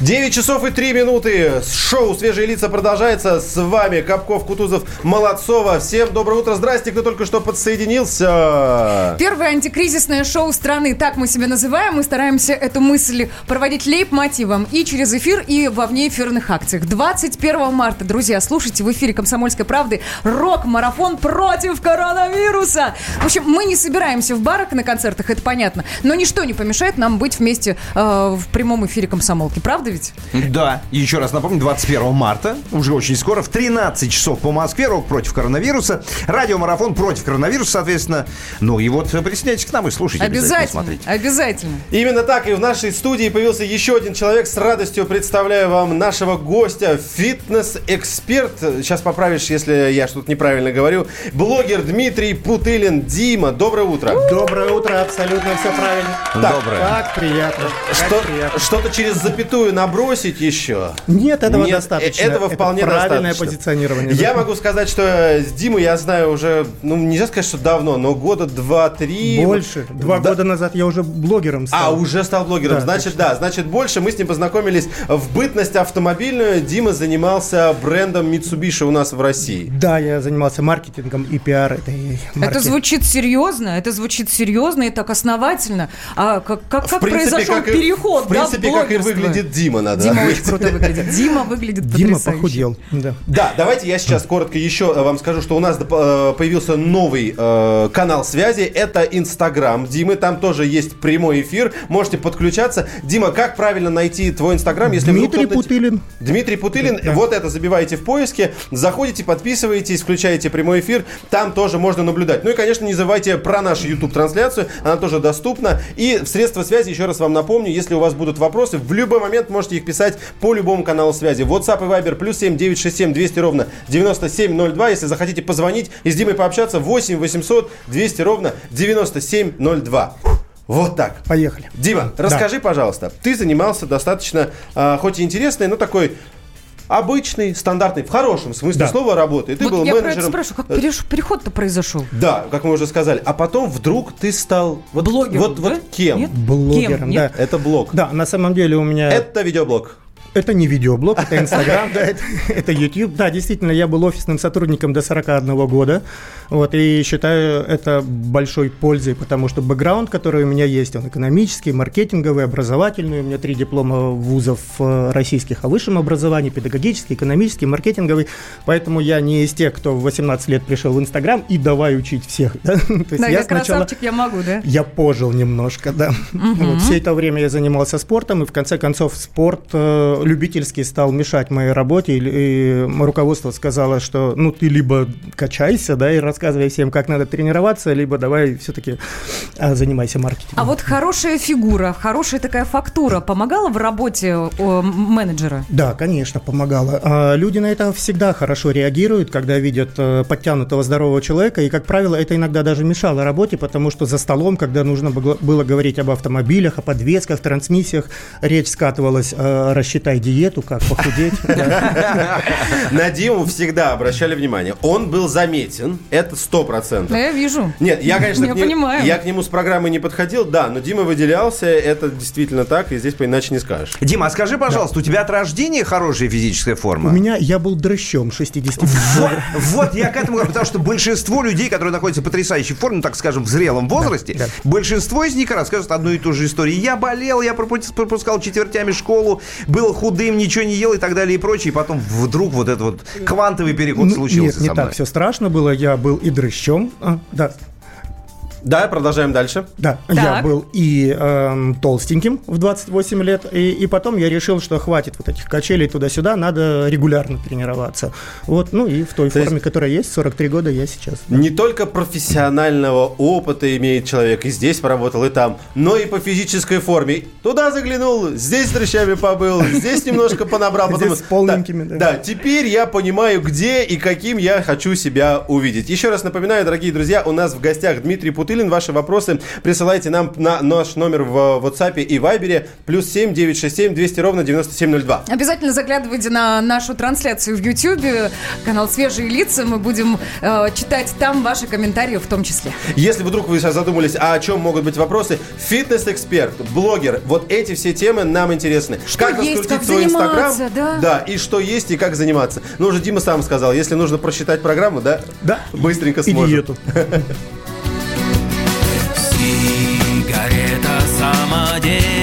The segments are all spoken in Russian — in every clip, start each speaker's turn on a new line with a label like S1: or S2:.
S1: 9 часов и 3 минуты. Шоу «Свежие лица» продолжается. С вами Капков, Кутузов, Молодцова. Всем доброе утро. Здрасте, кто только что подсоединился.
S2: Первое антикризисное шоу страны, так мы себя называем. Мы стараемся эту мысль проводить лейб-мотивом и через эфир, и во внеэфирных акциях. 21 марта, друзья, слушайте в эфире «Комсомольской правды» рок-марафон против коронавируса. В общем, мы не собираемся в барах на концертах, это понятно. Но ничто не помешает нам быть вместе э, в прямом эфире «Комсомолки». Правда ведь?
S3: Да, и еще раз напомню, 21 марта, уже очень скоро, в 13 часов по Москве, рок против коронавируса, радиомарафон против коронавируса, соответственно. Ну и вот присоединяйтесь к нам и слушайте.
S2: Обязательно,
S3: смотрите.
S2: обязательно.
S1: Именно так и в нашей студии появился еще один человек. С радостью представляю вам нашего гостя, фитнес-эксперт. Сейчас поправишь, если я что-то неправильно говорю. Блогер Дмитрий Путылин. Дима, доброе утро.
S4: Доброе утро, абсолютно все правильно.
S3: Доброе.
S4: Как приятно. как
S1: Что,
S4: приятно.
S1: что-то через запятую набросить еще?
S4: Нет, этого
S1: Нет,
S4: достаточно.
S1: э- этого
S4: Это
S1: вполне
S4: правильное
S1: достаточно.
S4: позиционирование.
S1: Я могу сказать, что с Димой я знаю уже, ну, нельзя сказать, что давно, но года два-три.
S4: Больше. Два
S1: Да.
S4: года назад я уже блогером
S1: А,
S4: стал.
S1: уже стал блогером.
S4: Да,
S1: значит, да, значит, больше. Мы с ним познакомились в бытность автомобильную. Дима занимался брендом Mitsubishi у нас в России.
S4: Да, я занимался маркетингом и пиар этой марки.
S2: Это звучит серьезно, это звучит серьезно и так основательно. А как, как, как произошел
S1: как и-
S2: переход?
S1: в принципе,
S2: да, в
S1: как и выглядит Дима, надо
S2: Дима очень круто выглядит. Дима выглядит
S4: Дима
S2: потрясающе.
S4: похудел. Да.
S1: Да, давайте я сейчас коротко еще э, вам скажу, что у нас э, появился новый э, канал связи. Это Инстаграм Димы. Там тоже есть прямой эфир. Можете подключаться. Дима, как правильно найти твой Инстаграм, если
S4: Дмитрий Путылин.
S1: Дмитрий Путылин.
S4: Да.
S1: Вот это забиваете в поиске. Заходите, подписываетесь, включаете прямой эфир. Там тоже можно наблюдать. Ну и, конечно, не забывайте про нашу YouTube-трансляцию. Она тоже доступна. И в средства связи, еще раз вам напомню, если у вас будут вопросы, в любой момент можете их писать по любому каналу связи. WhatsApp и Viber плюс 7 967 200 ровно 9702. Если захотите позвонить и с Димой пообщаться, 8 800 200 ровно 9702. Вот так.
S4: Поехали.
S1: Дима,
S4: Да.
S1: расскажи, пожалуйста, ты занимался достаточно, а, хоть и интересной, но такой обычный, стандартный, в хорошем смысле
S4: Да.
S1: слова работы. Ты
S2: Вот
S1: был
S2: я про это
S1: менеджером.
S2: спрашиваю, как
S1: э,
S2: переш- переход-то произошел?
S1: Да, как мы уже сказали. А потом вдруг ты стал вот,
S2: Блогером,
S1: Вот, вот
S2: да?
S1: кем?
S2: Нет?
S4: Блогером,
S2: Кем? Нет?
S4: да.
S1: Это блог.
S4: Да, на самом деле у меня...
S1: Это видеоблог.
S4: Это не видеоблог, это Инстаграм, да, это, это YouTube. Да, действительно, я был офисным сотрудником до 41 года. Вот, и считаю это большой пользой, потому что бэкграунд, который у меня есть, он экономический, маркетинговый, образовательный. У меня три диплома вузов э, российских о высшем образовании, педагогический, экономический, маркетинговый. Поэтому я не из тех, кто в 18 лет пришел в Инстаграм и давай учить всех. да. То есть
S2: Да,
S4: я
S2: я
S4: сначала-
S2: красавчик, я могу, да?
S4: я пожил немножко, да. Вот, все это время я занимался спортом, и в конце концов спорт э, любительский стал мешать моей работе, и, и руководство сказало, что ну ты либо качайся, да, и рассказывай всем, как надо тренироваться, либо давай все-таки занимайся маркетингом.
S2: А вот хорошая фигура, хорошая такая фактура помогала в работе м- менеджера?
S4: Да, конечно, помогало. А, Люди на это всегда хорошо реагируют, когда видят э, подтянутого здорового человека, и, как правило, это иногда даже мешало работе, потому что за столом, когда нужно было было говорить об автомобилях, о подвесках, трансмиссиях, речь скатывалась, э, рассчитай диету, как похудеть. Да.
S1: На Диму всегда обращали внимание. Он был заметен, это сто процентов.
S2: Да, я вижу.
S1: Нет, я, конечно,
S2: Я
S1: к ним-
S2: понимаю.
S1: я к нему с программой не подходил, да, но Дима выделялся, это действительно так, и здесь по-иначе не скажешь.
S3: Дима, а скажи, пожалуйста, у тебя от рождения хорошая физическая
S4: У
S3: форма?
S4: меня, я был дрыщом 60
S3: Вот, вот я к этому говорю, потому что большинство людей, которые находятся в потрясающей форме, ну, так скажем, в зрелом возрасте,
S4: да.
S3: большинство из них расскажут одну и ту же историю. Я болел, я пропу- пропускал четвертями школу, был худым, ничего не ел и так далее и прочее. И потом вдруг вот этот вот квантовый переход
S4: Ну,
S3: случился
S4: Нет, не так все страшно было. Я был и дрыщом. а, да,
S1: Да, продолжаем дальше.
S4: Да,
S2: Так.
S4: я был и эм, толстеньким в 28 лет, и, и потом я решил, что хватит вот этих качелей туда-сюда, надо регулярно тренироваться. Вот, ну и в той
S1: То есть-
S4: форме, которая есть, 43 года я сейчас.
S1: Не только профессионального опыта имеет человек, и здесь поработал, и там, но и по физической форме. Туда заглянул, здесь с дрыщами побыл, здесь немножко понабрал.
S4: Здесь
S1: потом-
S4: с полненькими, да.
S1: Да, теперь я понимаю, где и каким я хочу себя увидеть. Еще раз напоминаю, дорогие друзья, у нас в гостях Дмитрий Путылин,
S5: Путылин. Ваши вопросы присылайте нам на наш номер в WhatsApp и Viber плюс 7 967 200 ровно 9702.
S2: Обязательно заглядывайте на нашу трансляцию в YouTube, канал «Свежие лица». Мы будем э, читать там ваши комментарии в том числе.
S5: Если вдруг вы сейчас задумались, а о чем могут быть вопросы, фитнес-эксперт, блогер, вот эти все темы нам интересны.
S2: Что есть,
S5: раскрутить
S2: как
S5: свой Инстаграм,
S2: заниматься, да.
S5: да, и что есть, и как заниматься. Ну, уже Дима сам сказал, если нужно просчитать программу, да,
S4: Да.
S5: быстренько
S4: И
S5: сможем.
S4: диету.
S5: ayer.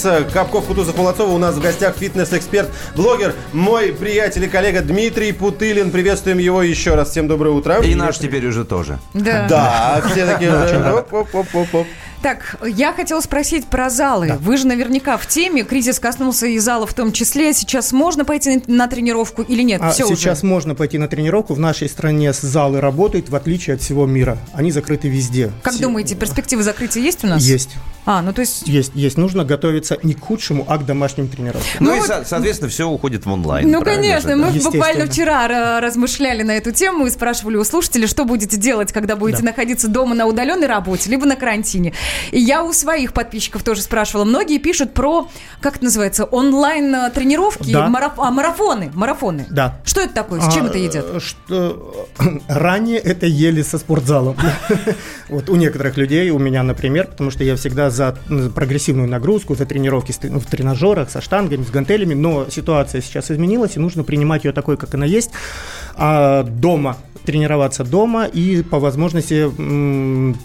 S5: «Свежие лица». Капков, Кутузов, Молодцова. У нас в гостях фитнес-эксперт, блогер, мой приятель и коллега Дмитрий Путылин. Приветствуем его еще раз. Всем доброе утро.
S3: И наш теперь уже тоже.
S2: Да.
S5: Да, все такие уже.
S2: Так, я хотела спросить про залы. Вы же наверняка в теме. Кризис коснулся и зала в том числе. Сейчас можно пойти на тренировку или нет?
S4: А
S2: Все
S4: сейчас
S2: уже.
S4: можно пойти на тренировку. В нашей стране залы работают, в отличие от всего мира. Они закрыты везде.
S2: Как
S4: Все-
S2: думаете, перспективы закрытия есть у нас?
S4: Есть.
S2: А, ну то есть...
S4: Есть, есть. Нужно готовиться не к худшему, а к домашним тренировкам.
S3: Ну,
S2: Ну
S3: и,
S2: вот-
S3: со- соответственно, все уходит в онлайн.
S2: Ну, конечно,
S3: же,
S2: мы
S3: да?
S4: Естественно.
S2: буквально вчера ра- размышляли на эту тему и спрашивали у слушателей, что будете делать, когда будете
S4: Да.
S2: находиться дома на удаленной работе, либо на карантине. И я у своих подписчиков тоже спрашивала. Многие пишут про, как это называется, онлайн-тренировки,
S4: Да.
S2: мараф- а, марафоны, марафоны.
S4: Да.
S2: Что это такое? С чем
S4: А,
S2: это едят?
S4: э, Что ранее это ели со спортзалом. Вот у некоторых людей, у меня, например, потому что я всегда за прогрессивную нагрузку, за тренировки в тренажерах, со штангами, с гантелями, но ситуация сейчас изменилась, и нужно принимать ее такой, как она есть. А дома тренироваться дома и по возможности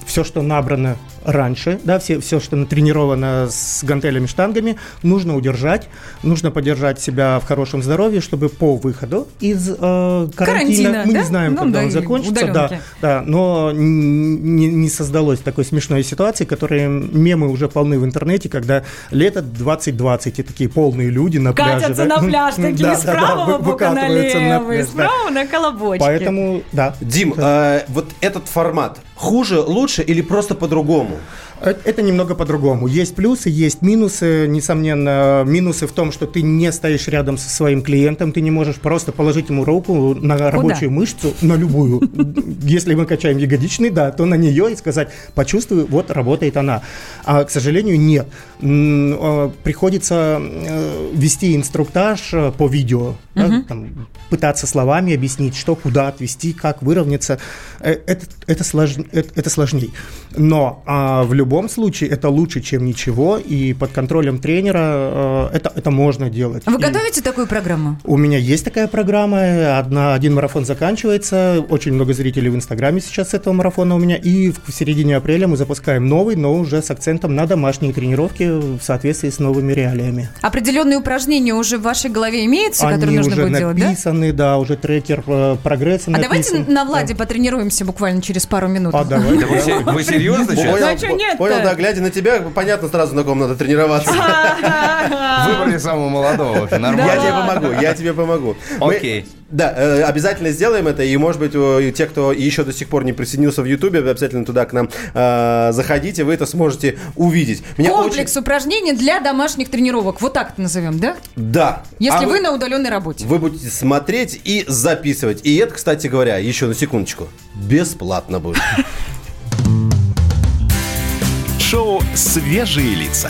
S4: все, что набрано раньше, да, все, все, что натренировано с гантелями, штангами, нужно удержать, нужно поддержать себя в хорошем здоровье, чтобы по выходу из э, карантина,
S2: Карантина,
S4: мы
S2: да?
S4: не знаем,
S2: Ну
S4: когда
S2: да,
S4: он закончится, да,
S2: удаленки.
S4: да, но не, не создалось такой смешной ситуации, которые мемы уже полны в интернете, когда лето 2020 и такие полные люди на пляже.
S2: Катятся
S4: да.
S2: на пляж, такие
S4: Да,
S2: с
S4: да, да,
S2: правого
S4: вы-
S2: бока на
S4: выкатываются на
S2: левый,
S4: пляж,
S2: с
S4: да.
S2: правого на колобочке.
S4: Поэтому, да.
S5: Дим, э, вот этот формат,
S1: хуже, лучше или просто по-другому?
S4: Э, Это немного по-другому. Есть плюсы, есть минусы. Несомненно, минусы в том, что ты не стоишь рядом со своим клиентом, ты не можешь просто положить ему руку на рабочую мышцу, на любую. Если мы качаем ягодичный, да, то на нее и сказать, почувствую, вот работает она. А, к сожалению, нет. Э, Приходится э, вести инструктаж э, по видео, да, там, пытаться словами объяснить, что, куда отвести, как выровняться. Это, это, слож- это, это сложнее. Но а, в любом случае это лучше, чем ничего, и под контролем тренера э, это, это можно делать.
S2: Вы
S4: И
S2: готовите такую программу?
S4: У меня есть такая программа, одна, один марафон заканчивается, очень много зрителей в Инстаграме сейчас с этого марафона у меня, и в, в середине апреля мы запускаем новый, но уже с акцентом на домашние тренировки в соответствии с новыми реалиями.
S2: Определенные упражнения уже в вашей голове имеются, которые
S4: Они
S2: нужно
S4: уже
S2: будет делать, да?
S4: написаны, да? уже трекер э, прогресса
S2: А давайте
S4: написан.
S2: на Владе потренируемся буквально через пару минут.
S4: А, давай.
S3: Да вы, се- вы серьезно сейчас?
S2: Ну, а нет-то?
S1: понял, да, глядя на тебя, понятно сразу, на ком надо тренироваться.
S3: Выбрали самого молодого. вообще,
S1: Я
S3: Нормально.
S1: тебе помогу, я тебе помогу.
S3: Окей.
S1: Да, э, обязательно сделаем это, и, может быть, те, кто еще до сих пор не присоединился в Ютубе, вы обязательно туда к нам э, заходите, вы это сможете увидеть. Меня
S2: Комплекс упражнений для домашних тренировок. Вот так это назовем, да?
S1: очень- Да.
S2: Если
S1: А
S2: вы на удаленной работе.
S1: Вы будете смотреть и записывать. И это, кстати говоря, еще на секундочку, бесплатно будет.
S6: Шоу «Свежие лица».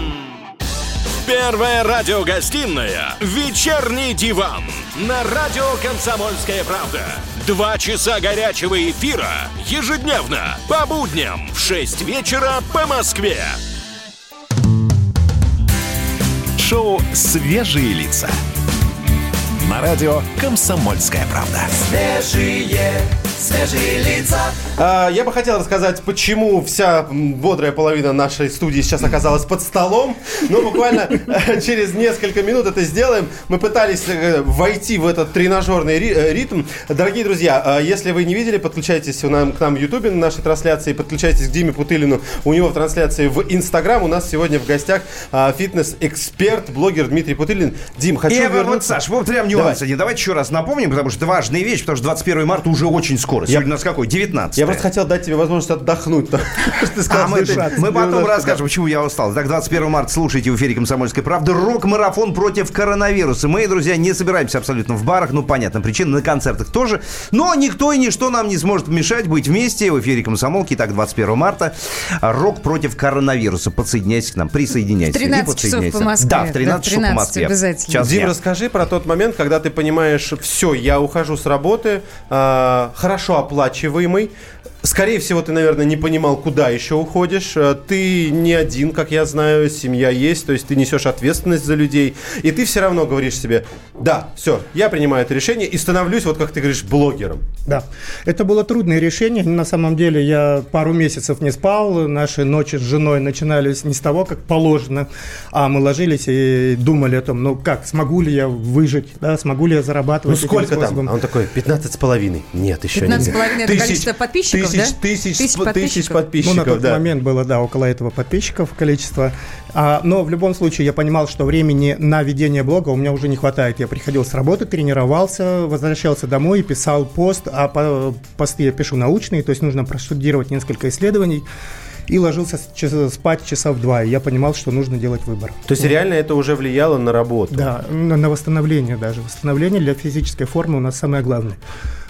S7: Первая радиогостинная «Вечерний диван» на радио «Комсомольская правда». Два часа горячего эфира ежедневно по будням в 6 вечера по Москве.
S6: Шоу «Свежие лица». На радио «Комсомольская правда».
S8: Свежие, свежие лица.
S1: А, Я бы хотел рассказать, почему вся бодрая половина нашей студии сейчас оказалась под столом. Но буквально э, через несколько минут это сделаем. Мы пытались э, войти в этот тренажерный э, ритм. Дорогие друзья, э, если вы не видели, подключайтесь у нам- к нам в Ютубе на нашей трансляции, подключайтесь к Диме Путылину. У него в трансляции в Инстаграм. У нас сегодня в гостях а, фитнес-эксперт, блогер Дмитрий Путылин. Дим, хочу
S3: Я, вот,
S1: вернуться...
S3: Саш, вот прям нюанс один. Давайте еще раз напомним, потому что это важная вещь, потому что 21 марта уже очень скоро. Сегодня у нас какой? 19
S1: Я просто хотел дать тебе возможность отдохнуть.
S3: А мы, потом расскажем, почему я устал. Так, 21 марта слушайте в эфире «Комсомольской правды» рок-марафон против коронавируса. Мы, друзья, не собираемся абсолютно в барах, ну, понятно, причина, на концертах тоже. Но никто и ничто нам не сможет мешать быть вместе в эфире «Комсомолки». Итак, 21 марта рок против коронавируса. Подсоединяйтесь к нам, присоединяйтесь.
S2: В 13
S3: Иди,
S2: часов по
S3: подсоединяйся.
S2: Москве.
S3: Да, в 13
S2: Да, в
S3: часов по
S2: 13
S3: Москве.
S2: обязательно.
S1: Дим, расскажи про тот момент, когда ты понимаешь, все, я ухожу с работы, а, хорошо оплачиваемый. Скорее всего, ты, наверное, не понимал, куда еще уходишь. А, Ты не один, как я знаю, семья есть, то есть ты несешь ответственность за людей. И ты все равно говоришь себе, да, все, я принимаю это решение и становлюсь, вот как ты говоришь, блогером.
S4: Да, это было трудное решение. На самом деле я пару месяцев не спал. Наши ночи с женой начинались не с того, как положено, а мы ложились и думали о том, ну как, смогу ли я выжить, да, смогу ли я
S1: Ну
S4: зарабатывать этим
S1: сколько там? А он такой, 15 с половиной. Нет, еще
S2: 15 с
S1: нет.
S2: половиной это
S1: Тысяч-
S2: количество подписчиков,
S1: тысяч,
S2: да?
S1: Тысяч,
S2: Тысяч
S1: сп- тысяч
S2: подписчиков.
S1: подписчиков,
S4: ну, на тот
S1: да.
S4: момент было, да, около этого подписчиков количество. А, но в любом случае я понимал, что времени на ведение блога у меня уже не хватает. Я приходил с работы, тренировался, возвращался домой и писал пост, а по, посты я пишу научные, то есть нужно проштудировать несколько исследований. И ложился спать часа в два. И я понимал, что нужно делать выбор.
S1: То есть реально это уже влияло на работу.
S4: Да, на, на восстановление даже. Восстановление для физической формы у нас самое главное.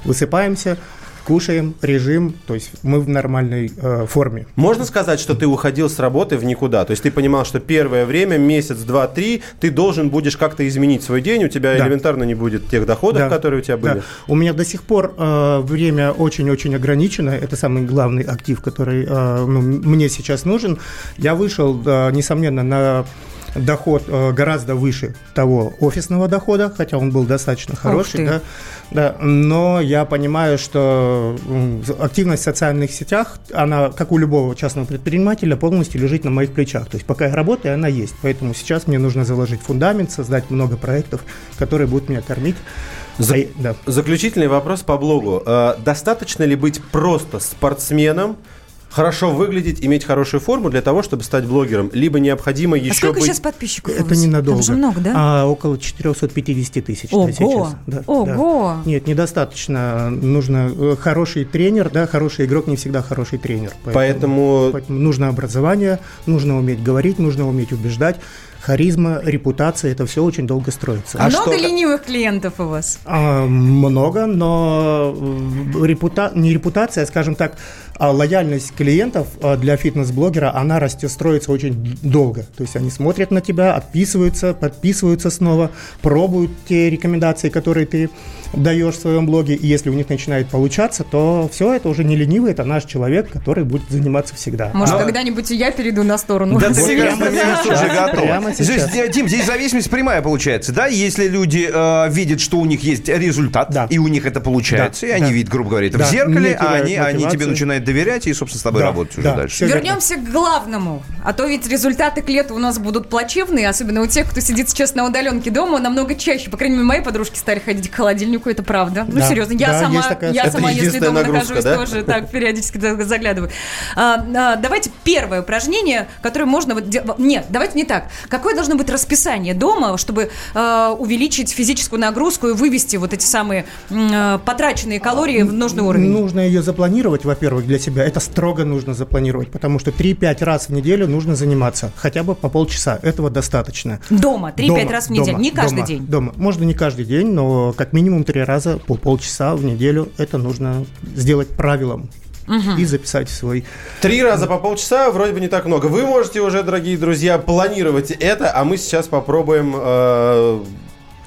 S4: Высыпаемся, кушаем, режим, то есть мы в нормальной э, форме.
S1: Можно сказать, что ты уходил с работы в никуда? То есть ты понимал, что первое время, месяц, два, три, ты должен будешь как-то изменить свой день, у тебя
S4: Да.
S1: элементарно не будет тех доходов,
S4: Да,
S1: которые у тебя были.
S4: да. У меня до сих пор э, время очень-очень ограничено. Это самый главный актив, который э, ну, мне сейчас нужен. Я вышел, э, несомненно, на доход э, гораздо выше того офисного дохода, хотя он был достаточно хороший, да, да, но я понимаю, что активность в социальных сетях, она, как у любого частного предпринимателя, полностью лежит на моих плечах. То есть пока я работаю, она есть. Поэтому сейчас мне нужно заложить фундамент, создать много проектов, которые будут меня кормить.
S1: За-
S4: А, да.
S1: Заключительный вопрос по блогу. Э, Достаточно ли быть просто спортсменом, хорошо выглядеть, иметь хорошую форму для того, чтобы стать блогером? Либо необходимо
S2: А
S1: еще
S2: сколько
S1: быть...
S2: сейчас подписчиков?
S4: Это ненадолго.
S2: Там же много, да?
S4: А, около 450 тысяч
S2: Ого!
S4: сейчас. Да,
S2: Ого!
S4: да. Нет, недостаточно. Нужно э, хороший тренер, да, хороший игрок не всегда хороший тренер.
S1: Поэтому-
S4: поэтому нужно образование, нужно уметь говорить, нужно уметь убеждать. Харизма, репутация, это все очень долго строится.
S1: А
S2: много
S1: что-
S2: ленивых клиентов у вас?
S4: А, много, но э, репута... не репутация, а, скажем так, а лояльность клиентов а, для фитнес-блогера, она растет, строится очень долго. То есть они смотрят на тебя, отписываются, подписываются снова, пробуют те рекомендации, которые ты даешь в своем блоге. И если у них начинает получаться, то все, это уже не ленивый, это наш человек, который будет заниматься всегда.
S2: Может,
S4: А-
S2: когда-нибудь и я перейду на сторону?
S3: Да ты, уже
S4: прямо
S3: Здесь, э, Дим, здесь зависимость прямая получается, да? Если люди э, видят, что у них есть результат,
S4: Да.
S3: и у них это получается,
S4: Да,
S3: и они
S4: да.
S3: видят, грубо говоря, это
S4: Да,
S3: в зеркале, а они, они тебе начинают доверять и, собственно, тобой
S4: Да,
S3: работать уже
S4: да,
S3: дальше.
S4: всё верно.
S2: Вернемся к главному. А то ведь результаты к лету у нас будут плачевные, особенно у тех, кто сидит сейчас на удаленке дома, намного чаще. По крайней мере, мои подружки стали ходить к холодильнику, это правда. Ну,
S4: Да,
S2: серьезно, я
S4: да,
S2: сама,
S4: есть такая-
S2: я
S1: Это
S2: сама если дома
S1: нагрузка,
S2: нахожусь,
S1: да?
S2: тоже так периодически за- заглядываю. А, а, давайте первое упражнение, которое можно... Вот, де- нет, давайте не так. Какое должно быть расписание дома, чтобы а, увеличить физическую нагрузку и вывести вот эти самые а, потраченные калории в нужный уровень?
S4: Нужно ее запланировать, во-первых, для себя. Это строго нужно запланировать, потому что 3-5 раз в неделю нужно заниматься. Хотя бы по полчаса. Этого достаточно.
S2: Дома, 3-5
S4: Дома,
S2: раз в неделю,
S4: дома,
S2: не каждый
S4: дома,
S2: день.
S4: Дома. Можно не каждый день, но как минимум 3 раза по полчаса в неделю. Это нужно сделать правилом. И записать в свой
S1: Три раза по полчаса вроде бы не так много. Вы можете уже, дорогие друзья, планировать это, а мы сейчас попробуем э,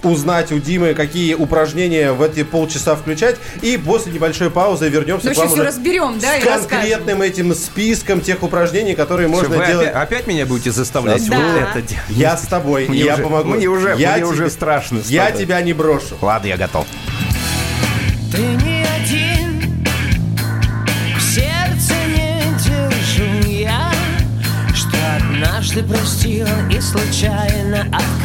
S1: узнать у Димы, какие упражнения в эти полчаса включать. И после небольшой паузы вернемся
S2: Ну,
S1: к вам
S2: все
S1: уже
S2: разберем, да,
S1: с конкретным этим списком тех упражнений, которые
S3: Всё,
S1: можно делать.
S3: опять, опять меня будете заставлять
S2: Да.
S3: вот это делать?
S1: Я с тобой,
S3: Мне
S1: я
S3: уже-
S1: помогу.
S3: мне уже-
S1: я
S3: мне
S1: тебе-
S3: уже страшно
S1: Я тебя не брошу.
S3: Ладно, я готов.
S9: Ты не один, в сердце не держу я, что однажды простил и случайно открыл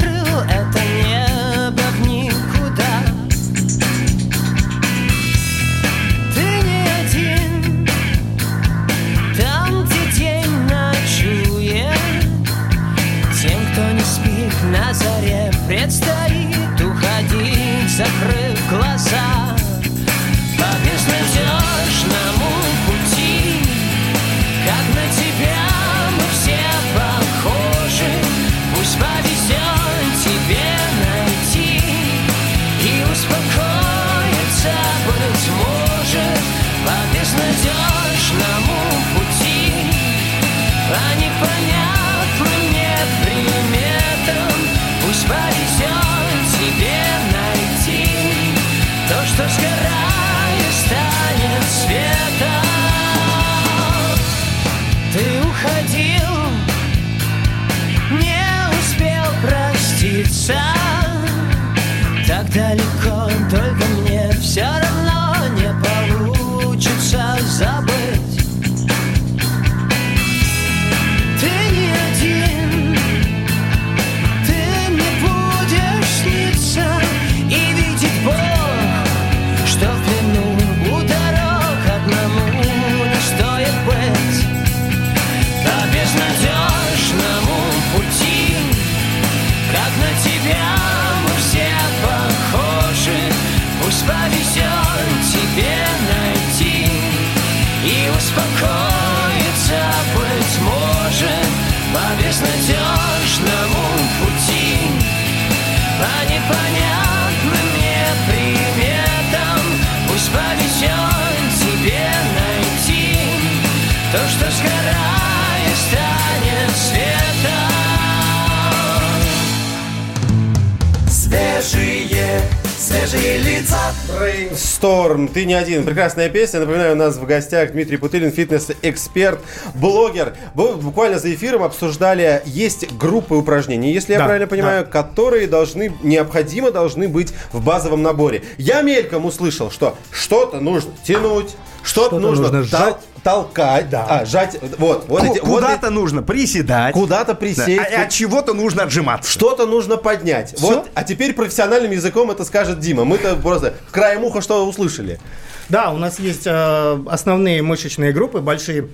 S9: не один.
S1: Прекрасная песня. Напоминаю, у нас в гостях Дмитрий Путылин, фитнес-эксперт, блогер. Вы буквально за эфиром обсуждали, есть группы упражнений, если я
S4: Да,
S1: правильно понимаю, которые должны, необходимо должны быть в базовом наборе. Я мельком услышал, что что-то нужно тянуть, что-то, нужно,
S4: нужно
S1: тол-
S4: сжать.
S1: толкать,
S4: Да.
S1: а, жать, вот, вот эти, вот
S3: Куда-то
S1: эти-
S3: нужно приседать.
S1: куда-то
S3: Да,
S1: присесть,
S3: а- от чего-то нужно отжиматься.
S1: что-то нужно поднять. Вот, а теперь профессиональным языком это скажет Дима. Мы-то просто в краем уха что услышали.
S4: Да, у нас есть э, основные мышечные группы, большие.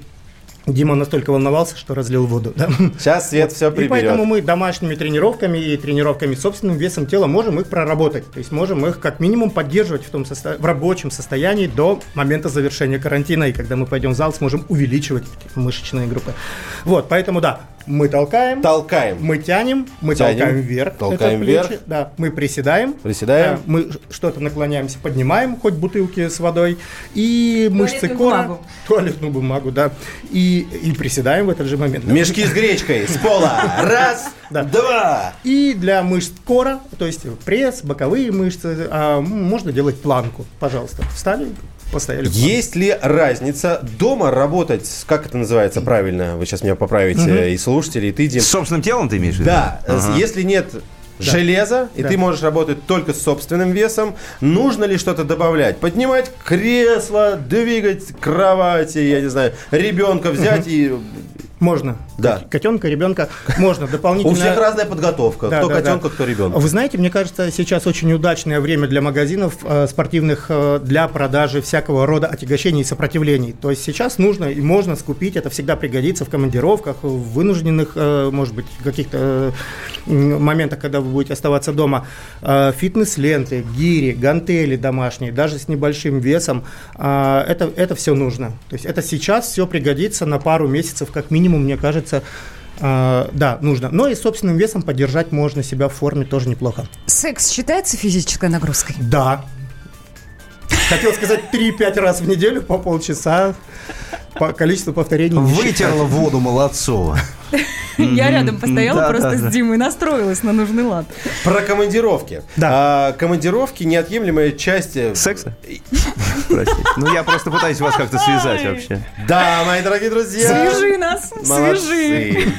S4: Дима настолько волновался, что разлил воду. да.
S1: Сейчас Свет все
S4: И
S1: приберет.
S4: поэтому мы домашними тренировками и тренировками собственным весом тела можем их проработать. То есть можем их как минимум поддерживать в, том состо- в рабочем состоянии до момента завершения карантина. И когда мы пойдем в зал, сможем увеличивать мышечные группы. Вот, поэтому да, мы толкаем,
S1: Толкаем.
S4: мы тянем, мы
S1: Тянем,
S4: толкаем вверх.
S1: толкаем
S4: это плечи,
S1: вверх.
S4: Да, мы приседаем.
S1: Приседаем.
S4: да, мы что-то наклоняемся, поднимаем, хоть бутылки с водой. И мышцы кора.
S2: бумагу.
S4: Туалетную бумагу, да. И, и приседаем в этот же момент.
S1: Мешки с гречкой с пола. Раз,
S4: Да.
S1: два.
S4: И для мышц кора, то есть пресс, боковые мышцы, а, можно делать планку. Пожалуйста, встали, постояли.
S1: Есть ли разница дома работать, как это называется правильно, вы сейчас меня поправите, и слушатели, и ты, Дим.
S3: С собственным телом ты имеешь в виду?
S1: Да, с- если нет железа, и
S4: Да.
S1: ты можешь работать только с собственным весом, нужно ли что-то добавлять? Поднимать кресло, двигать кровати, я не знаю, ребенка взять и...
S4: Можно.
S1: Да.
S4: Котенка, ребенка можно дополнительно.
S1: У всех разная подготовка,
S4: Да,
S1: кто
S4: да,
S1: котенка,
S4: да.
S1: кто ребенка.
S4: Вы знаете, мне кажется, сейчас очень удачное время для магазинов э, спортивных э, для продажи всякого рода отягощений и сопротивлений. То есть сейчас нужно и можно скупить, это всегда пригодится в командировках, в вынужденных, э, может быть, каких-то э, моментах, когда вы будете оставаться дома. Э, фитнес-ленты, гири, гантели домашние, даже с небольшим весом. э, это, это все нужно. То есть это сейчас все пригодится на пару месяцев, как минимум, мне кажется, а, да, нужно. Но и собственным весом поддержать можно себя в форме тоже неплохо.
S2: Секс считается физической нагрузкой?
S4: Да. Хотел сказать 3-5 раз в неделю по полчаса. По количеству повторений. считать.
S3: Вытерла воду Молодцова.
S2: Я рядом постояла
S3: Да,
S2: просто
S3: да,
S2: с
S3: да.
S2: Димой, настроилась на нужный лад.
S1: Про командировки.
S4: Да.
S1: А, командировки неотъемлемая часть...
S3: Секса? Простите. Ну, я просто пытаюсь вас как-то связать вообще.
S1: Да, мои дорогие друзья.
S2: Свяжи нас, свяжи.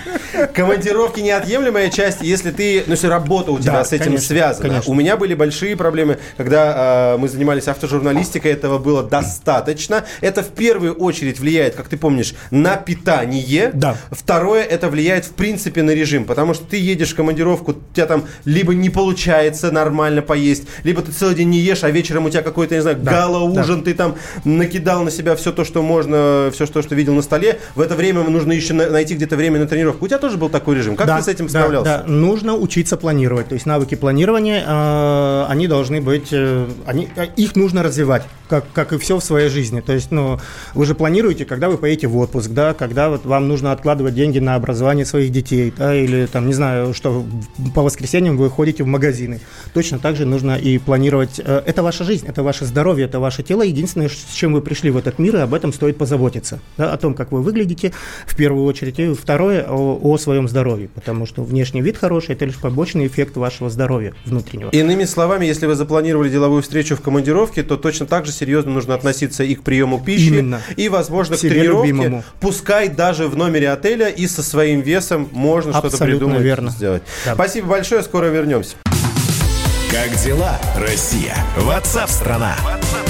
S1: Командировки неотъемлемая часть, если ты, ну, если работа у тебя с этим связана.
S4: конечно.
S1: У меня были большие проблемы, когда э, мы занимались автожурналистикой, этого было достаточно. Это в первую очередь влияет, как ты помнишь, на питание.
S4: Да.
S1: Второе, это влияет в принципе на режим, потому что ты едешь в командировку, у тебя там либо не получается нормально поесть, либо ты целый день не ешь, а вечером у тебя какой-то, не знаю,
S4: Да,
S1: гала-ужин, ты там накидал на себя все то, что можно, все то, что видел на столе. В это время нужно еще на- найти где-то время на тренировку. У тебя тоже был такой режим. Как
S4: Да,
S1: ты с этим
S4: да,
S1: справлялся?
S4: Да, нужно учиться планировать. То есть навыки планирования, э, они должны быть, э, они, э, их нужно развивать, как, как и все в своей жизни. То есть, ну, вы же планируете, когда вы поедете в отпуск, да, когда вот вам нужно откладывать деньги на образование своих детей, да, или там, не знаю, что по воскресеньям вы ходите в магазины. Точно так же нужно и планировать. э, Это ваша жизнь, это ваше здоровье, это ваше тело. Единственное, с чем вы пришли в этот мир, и об этом стоит позаботиться. Да, о том, как вы выглядите, в первую очередь. И второе, о, о своем здоровье. Потому что внешний вид хороший, это лишь побочный эффект вашего здоровья внутреннего.
S1: Иными словами, если вы запланировали деловую встречу в командировке, то точно так же серьезно нужно относиться и к приему пищи,
S4: Именно.
S1: и, возможно,
S4: К
S1: тренировке.
S4: любимому.
S1: Пускай даже в номере отеля и со своим весом можно что-то придумать,
S4: верно.
S1: сделать.
S4: Да.
S1: Спасибо большое, скоро вернемся.
S6: Как дела, Россия? Ватсап-страна!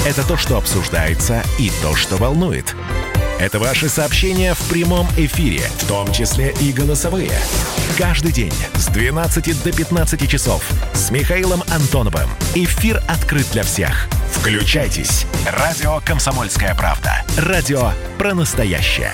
S6: Это то, что обсуждается и то, что волнует. Это ваши сообщения в прямом эфире, в том числе и голосовые. Каждый день с 12 до 15 часов с Михаилом Антоновым. Эфир открыт для всех. Включайтесь. Радио «Комсомольская правда». Радио про настоящее.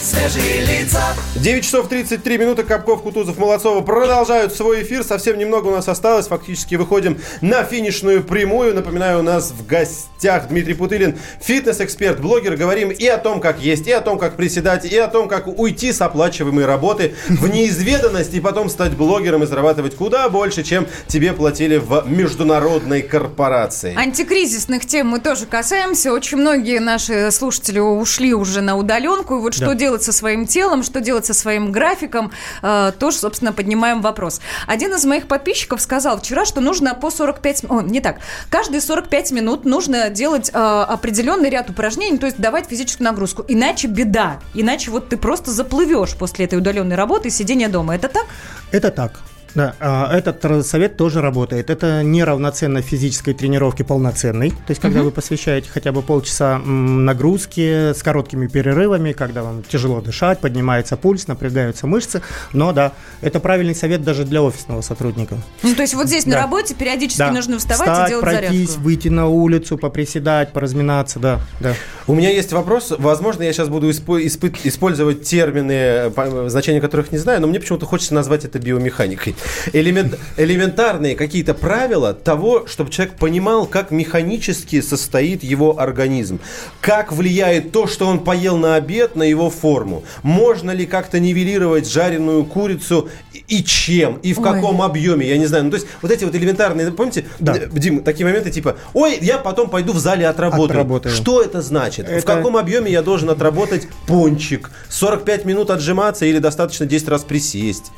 S8: свежие лица.
S1: 9 часов 33 минуты. Капков, Кутузов, Молодцова продолжают свой эфир. Совсем немного у нас осталось. Фактически выходим на финишную прямую. Напоминаю, у нас в гостях Дмитрий Путылин, фитнес-эксперт, блогер. Говорим и о том, как есть, и о том, как приседать, и о том, как уйти с оплачиваемой работы в неизведанность и потом стать блогером и зарабатывать куда больше, чем тебе платили в международной корпорации.
S2: Антикризисных тем мы тоже касаемся. Очень многие наши слушатели ушли уже на удаленку. И вот что
S4: Да.
S2: Делать со своим телом, что делать со своим графиком, э, тоже, собственно, поднимаем вопрос. Один из моих подписчиков сказал вчера, что нужно по 45... О, не так. Каждые 45 минут нужно делать э, определенный ряд упражнений, то есть давать физическую нагрузку. Иначе беда. Иначе вот ты просто заплывешь после этой удаленной работы и сидения дома. Это так?
S4: Это так. Да, а, этот совет тоже работает. Это не равноценно физической тренировке полноценной. То есть, когда вы посвящаете хотя бы полчаса нагрузки с короткими перерывами, когда вам тяжело дышать, поднимается пульс, напрягаются мышцы. Но да, это правильный совет даже для офисного сотрудника.
S2: Ну, то есть вот здесь на
S4: Да.
S2: работе периодически
S4: Да.
S2: нужно вставать
S4: Встать,
S2: и делать
S4: пройтись,
S2: зарядку.
S4: выйти на улицу, поприседать, поразминаться, да, да.
S1: У меня есть вопрос. Возможно, я сейчас буду испо- испы- использовать термины, значения которых не знаю, но мне почему-то хочется назвать это биомеханикой. Элемент- элементарные какие-то правила того, чтобы человек понимал, как механически состоит его организм. Как влияет то, что он поел на обед, на его форму. Можно ли как-то нивелировать жареную курицу и- чем, и в
S2: Ой.
S1: каком объеме, я не знаю. Ну, то есть вот эти вот элементарные, помните,
S4: Да.
S1: Дим, такие моменты типа, ой, я потом пойду в зале отработаю.
S4: Отработаю.
S1: Что это значит? В
S4: Это-
S1: каком объеме я должен отработать пончик? 45 минут отжиматься или достаточно 10 раз присесть?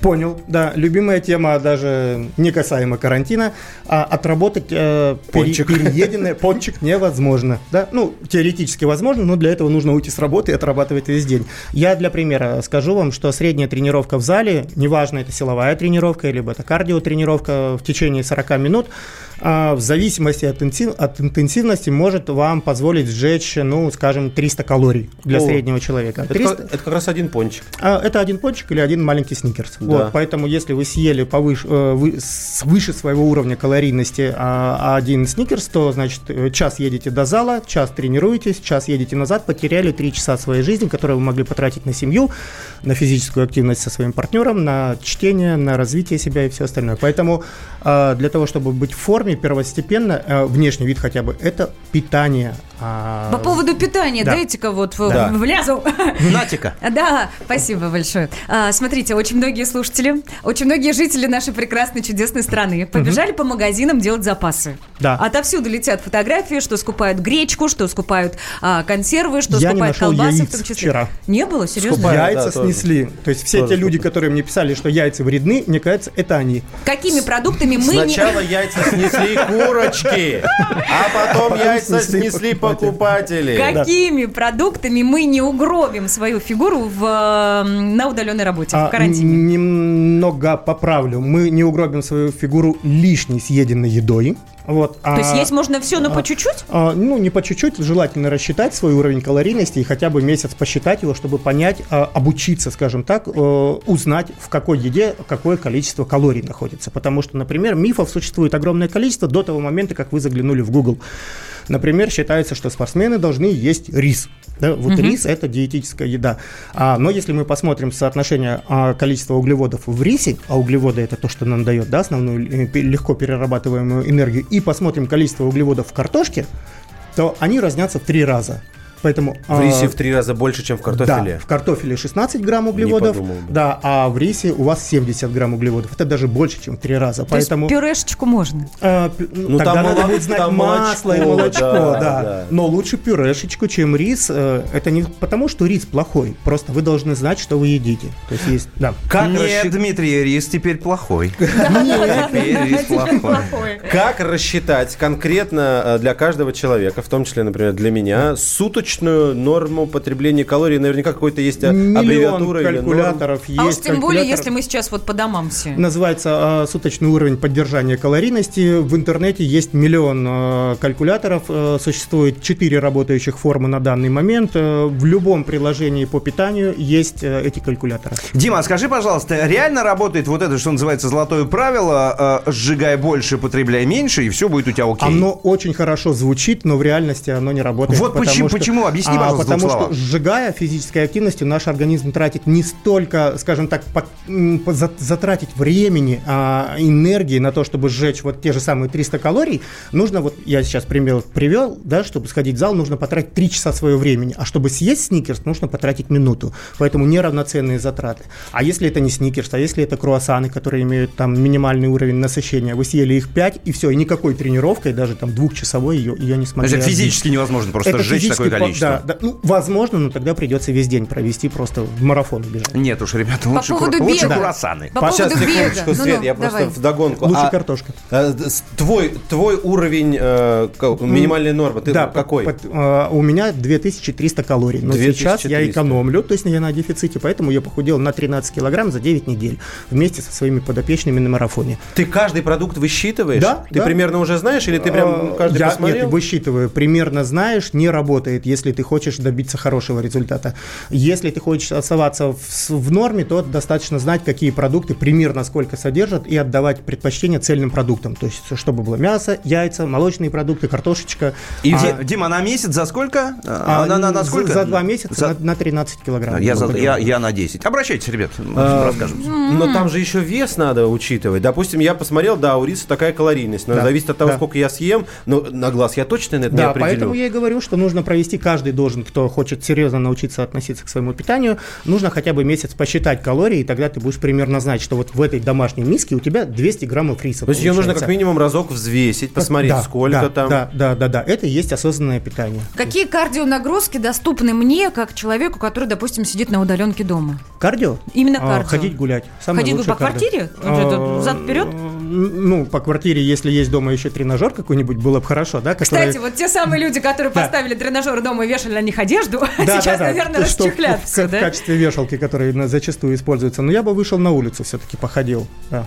S4: Понял, да. Любимая тема даже не касаемо карантина. А отработать э, пере-
S1: Пончик.
S4: перееденное пончик невозможно. Да? Ну, теоретически возможно, но для этого нужно уйти с работы и отрабатывать весь день. Я для примера скажу вам, что средняя тренировка в зале, неважно, это силовая тренировка, либо это кардиотренировка в течение 40 минут, а, в зависимости от, интенсив- от интенсивности может вам позволить сжечь, ну, скажем, 300 калорий для
S1: О,
S4: среднего человека.
S1: Это,
S4: 300
S1: как, это как раз один пончик.
S4: а, Это один пончик или один маленький сникерс.
S1: Да.
S4: Вот, поэтому если вы съели повыше, э, вы- свыше своего уровня калорийности а, один сникерс, то значит э, час едете до зала, час тренируетесь, час едете назад, потеряли три часа своей жизни, которые вы могли потратить на семью, на физическую активность со своим партнером, на чтение, на развитие себя и все остальное. Поэтому а, для того, чтобы быть в форме, первостепенно, э, внешний вид хотя бы, это питание. А,
S2: По поводу питания,
S4: Да.
S2: дайте-ка вот
S1: Да.
S2: влязу.
S3: Натика.
S2: Да, спасибо большое. А, смотрите, очень многие слушатели, очень многие жители нашей прекрасной, чудесной страны побежали по магазинам делать запасы.
S4: Да.
S2: Отовсюду летят фотографии, что скупают гречку, что скупают а, консервы, что
S4: Я не
S2: скупают
S4: нашел
S2: колбасы
S4: яиц
S2: в том числе.
S4: вчера.
S2: Не было? Серьезно?
S4: Яйца снесли. То есть все те люди, которые мне писали, что яйца вредны, мне кажется, это они.
S2: Какими продуктами мы.
S1: Сначала яйца снесли курочки, а потом яйца
S4: снесли
S1: снесли покупатели.
S2: Какими продуктами мы не угробим свою фигуру в, э, на удаленной работе, в
S4: А,
S2: карантине?
S4: немного поправлю. Мы не угробим свою фигуру лишней съеденной едой. Вот,
S2: То есть есть можно все, но по чуть-чуть?
S4: А, ну, не по чуть-чуть, желательно рассчитать свой уровень калорийности и хотя бы месяц посчитать его, чтобы понять, а, обучиться, скажем так, э, узнать, в какой еде какое количество калорий находится. Потому что, например, мифов существует огромное количество до того момента, как вы заглянули в Google. Например, считается, что спортсмены должны есть рис. Да, вот рис это диетическая еда. А, но если мы посмотрим соотношение а, количества углеводов в рисе, а углеводы это то, что нам дает да, основную э, легко перерабатываемую энергию, и посмотрим количество углеводов в картошке, то они разнятся в три раза. Поэтому
S1: В
S4: а,
S1: рисе в три раза больше, чем в картофеле.
S4: да, в картофеле 16 грамм углеводов,
S1: подумал
S4: да, а в рисе у вас 70 грамм углеводов. Это даже больше, чем в три раза.
S2: То есть
S4: Поэтому
S2: пюрешечку можно?
S4: а, ну, тогда
S1: там
S4: надо
S1: молоко,
S4: будет знать
S1: там
S4: масло и
S1: молочко, да,
S4: да,
S1: да.
S4: Но лучше пюрешечку, чем рис. Э, Это не потому, что рис плохой. Просто вы должны знать, что вы едите. То есть есть, да.
S1: Как,
S3: Нет,
S1: рассчит-
S3: Дмитрий, рис теперь плохой. Теперь рис плохой.
S1: как рассчитать конкретно э, для каждого человека, в том числе, например, для меня, суточную норму потребления калорий? Наверняка какой-то есть э,
S4: Миллион
S1: аббревиатура или норм.
S4: калькуляторов есть.
S2: А уж тем более, если мы сейчас вот по домам все.
S4: Называется э, суточный уровень поддержания калорийности. В интернете есть миллион э, калькуляторов. Э, существует 4 работающих формы на данный момент. Э, в любом приложении по питанию есть э, эти калькуляторы.
S3: Дима, а скажи, пожалуйста, реально работает вот это, что называется, золотое правило, э, сжигай больше, потребляй меньше, и все будет у тебя окей?
S4: Оно очень хорошо звучит, но в реальности оно не работает.
S3: Вот почему,
S4: что-
S3: почему Почему? Объясни,
S4: А,
S3: пожалуйста,
S4: потому что сжигая физической активностью, наш организм тратит не столько, скажем так, по- по- за- затратить времени, а энергии на то, чтобы сжечь вот те же самые 300 калорий, нужно, вот я сейчас пример привел, да, чтобы сходить в зал, нужно потратить 3 часа своего времени, а чтобы съесть сникерс, нужно потратить минуту. Поэтому неравноценные затраты. А если это не сникерс, а если это круассаны, которые имеют там минимальный уровень насыщения, вы съели их 5, и все, и никакой тренировкой, даже там двухчасовой, ее, ее не смогли
S3: это физически невозможно просто
S4: Это
S3: сжечь такое
S4: по- Да, да. Ну, возможно, но тогда придется весь день провести просто в марафон бежать.
S3: Нет уж, ребята,
S2: По
S3: лучше,
S2: поводу
S3: кура- лучше
S2: бега.
S3: курасаны.
S2: По
S1: Сейчас,
S2: поводу бега.
S1: секундочку,
S2: Ну-ну,
S1: Свет, я
S2: давай.
S1: просто вдогонку.
S4: Лучше
S1: А,
S4: картошка.
S1: с- твой, твой уровень, э, минимальная норма, ты
S4: да,
S1: какой?
S4: под- э, у меня 2300 калорий, но сейчас я
S1: 2300.
S4: экономлю, то есть я на дефиците, поэтому я похудел на 13 килограмм за 9 недель вместе со своими подопечными на марафоне.
S1: Ты каждый продукт высчитываешь?
S4: Да,
S1: Ты
S4: да.
S1: примерно уже знаешь, или ты прям
S4: Э,
S1: каждый
S4: я,
S1: посмотрел?
S4: Нет, высчитываю. Примерно знаешь, не работает, если ты хочешь добиться хорошего результата. Если ты хочешь оставаться в, в норме, то достаточно знать, какие продукты примерно сколько содержат и отдавать предпочтение цельным продуктам. То есть, чтобы было мясо, яйца, молочные продукты, картошечка.
S3: И,
S4: А,
S3: Ди- Дима, на месяц за сколько?
S4: а,
S3: А, на, на- на
S4: за-
S3: сколько?
S4: За, два месяца
S3: За-
S4: на, на 13 килограмм.
S3: Я, за- я, я на 10. Обращайтесь, ребят,
S1: А,
S3: расскажем.
S1: Но там же еще вес надо учитывать. Допустим, я посмотрел, да, у риса такая калорийность, но
S4: Да,
S1: зависит от того,
S4: да.
S1: сколько я съем. Но на глаз я точно это не
S4: Да,
S1: определю.
S4: поэтому я и говорю, что нужно провести, каждый должен, кто хочет серьезно научиться относиться к своему питанию, нужно хотя бы месяц посчитать калории, и тогда ты будешь примерно знать, что вот в этой домашней миске у тебя 200 граммов риса.
S1: То есть ее нужно как минимум разок взвесить, посмотреть,
S4: Да,
S1: сколько
S4: да,
S1: там.
S4: Да, да, да, да, это и есть осознанное питание.
S2: Какие кардионагрузки доступны мне, как человеку, который, допустим, сидит на удаленке дома?
S4: Кардио?
S2: Именно
S4: А,
S2: кардио.
S4: ходить гулять. Самое
S2: Ходить по квартире?
S4: кардио. А,
S2: взад-вперед?
S4: Ну, по квартире, если есть дома еще тренажер какой-нибудь, было бы хорошо, да? который-
S2: Кстати, вот те самые люди, которые
S4: Да.
S2: поставили тренажеры дома и вешали на них одежду,
S4: Да,
S2: сейчас,
S4: да, да.
S2: наверное,
S4: Что в-
S2: расчехлятся,
S4: в, в
S2: да?
S4: качестве вешалки, которые зачастую используются. Но я бы вышел на улицу все-таки, походил. Да.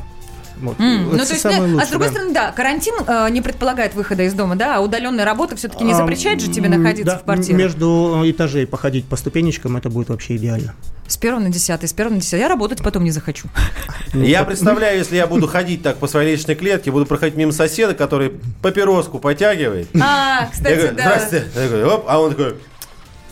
S4: Вот. Это
S2: Ну, то есть, да, а
S4: лучшее,
S2: с другой
S4: да.
S2: стороны, да, карантин э, не предполагает выхода из дома, да, а удаленная работа все-таки не
S4: А,
S2: запрещает же тебе находиться
S4: да,
S2: в квартире.
S4: Между э, этажей походить по ступенечкам, это будет вообще идеально.
S2: С первого на десятый, с первого на десятый. Я работать потом не захочу.
S1: Я представляю, если я буду ходить так по своей личной клетке, буду проходить мимо соседа, который папироску потягивает.
S2: А,
S1: Я
S2: кстати,
S1: говорю,
S2: да.
S1: здрасте. Я говорю, оп, а он такой,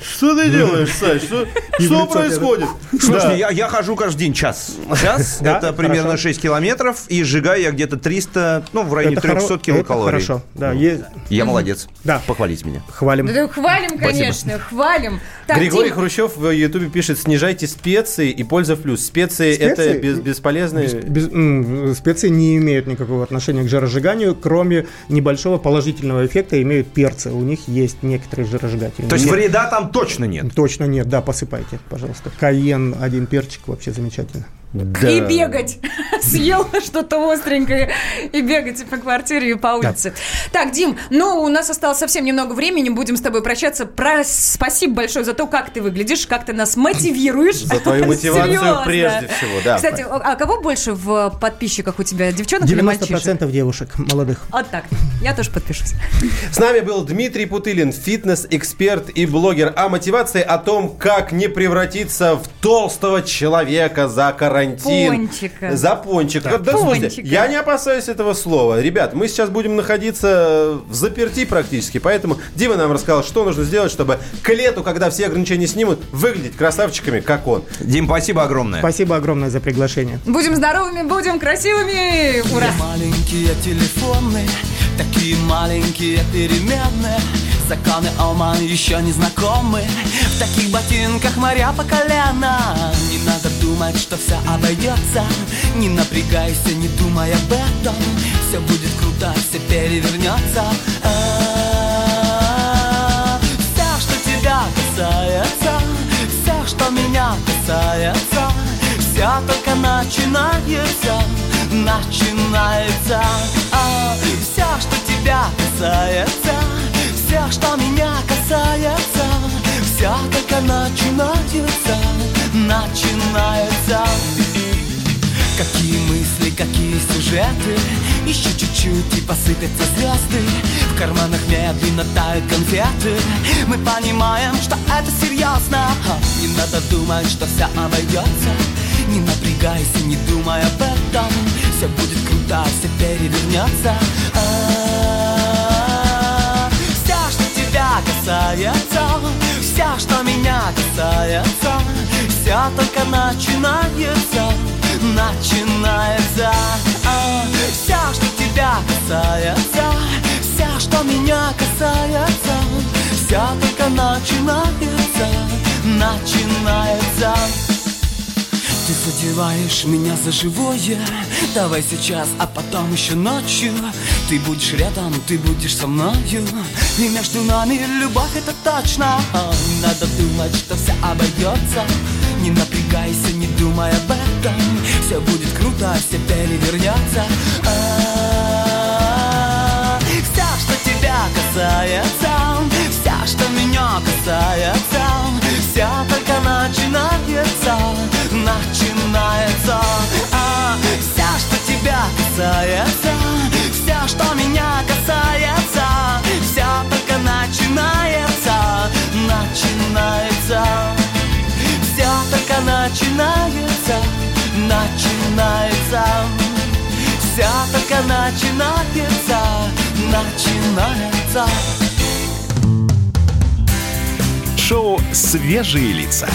S1: что ты делаешь, Саш? Что, что происходит?
S3: Слушайте,
S1: Да.
S3: я, я хожу каждый день час. Час
S4: Да,
S3: это примерно
S4: хорошо.
S3: 6 километров, и сжигаю я где-то 300, ну, в районе
S4: Это
S3: 300
S4: хоро- это
S3: килокалорий.
S4: хорошо, да, е-
S3: Я молодец.
S4: Да.
S3: Похвалите меня.
S4: Хвалим.
S2: Да, хвалим, конечно, хвалим. Так,
S1: Григорий
S2: Дим,
S1: Хрущев в Ютубе пишет, снижайте специи и польза в плюс. Специи, это
S4: Специи?
S1: без- бесполезные...
S4: Без- м, специи не имеют никакого отношения к жиросжиганию, кроме небольшого положительного эффекта имеют перцы. У них есть некоторые жиросжигательные.
S3: То есть
S4: Нет,
S3: вреда там точно нет.
S4: Точно нет, да, посыпайте, пожалуйста. Каен, один перчик, вообще замечательно.
S2: И бегать. Съел что-то остренькое и бегать по квартире и по улице. Так, Дим, ну, у нас осталось совсем немного времени, будем с тобой прощаться. Про... Спасибо большое за то, как ты выглядишь, как ты нас мотивируешь.
S1: За твою мотивацию
S2: Серьезно.
S1: прежде всего, да.
S2: Кстати, а кого больше в подписчиках у тебя, девчонок или мальчишек?
S4: 90% девушек молодых.
S2: Вот так. Я тоже подпишусь.
S1: С нами был Дмитрий Путылин, фитнес-эксперт и блогер о мотивации, о том, как не превратиться в толстого человека за карантин.
S2: Пончика.
S1: За пончик. Да, слушайте,
S2: Пончика.
S1: я не опасаюсь этого слова. Ребят, мы сейчас будем находиться в заперти практически, поэтому Дима нам рассказал, что нужно сделать, чтобы к лету, когда все ограничения снимут, выглядеть красавчиками, как он.
S3: Дим, спасибо огромное.
S4: Спасибо огромное за приглашение.
S2: Будем здоровыми, будем красивыми. Ура!
S8: Маленькие телефоны, такие маленькие переменные Законы Ома еще не знакомы В таких ботинках моря по колено. Не надо думать, что все обойдется Не напрягайся, не думай об этом. Все будет круто, все перевернется А, Все, что тебя касается Все, что меня касается Все только начинается Начинается. А, Все, что тебя касается Все, что меня касается. Все только начинается Начинается. Какие мысли, какие сюжеты Еще чуть-чуть и посыпятся звезды. В карманах медленно тают конфеты. Мы понимаем, что это серьезно. Не надо думать, что все обойдется. Не напрягайся, не думай об этом. Все будет круто, все перевернется. А, Все, что тебя касается
S9: касается Вся только начинается Начинается. А, Вся, что тебя касается Вся, что меня касается Вся только начинается Начинается. Ты задеваешь меня за живое Давай сейчас, а потом еще ночью Ты будешь рядом, ты будешь со мною. И между нами любовь это точно. Надо думать, что все обойдется Не напрягайся, не думай об этом. Все будет круто, все перевернется А, Вся, что тебя касается Вся, что меня касается Вся только начинается Начинается. А, Вся, что тебя касается что меня касается. Вся только начинается Начинается. Вся только начинается Начинается. Вся только начинается Начинается.
S6: Шоу «Свежие лица».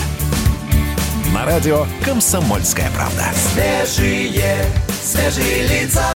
S6: На радио «Комсомольская правда».
S9: Свежие, свежие лица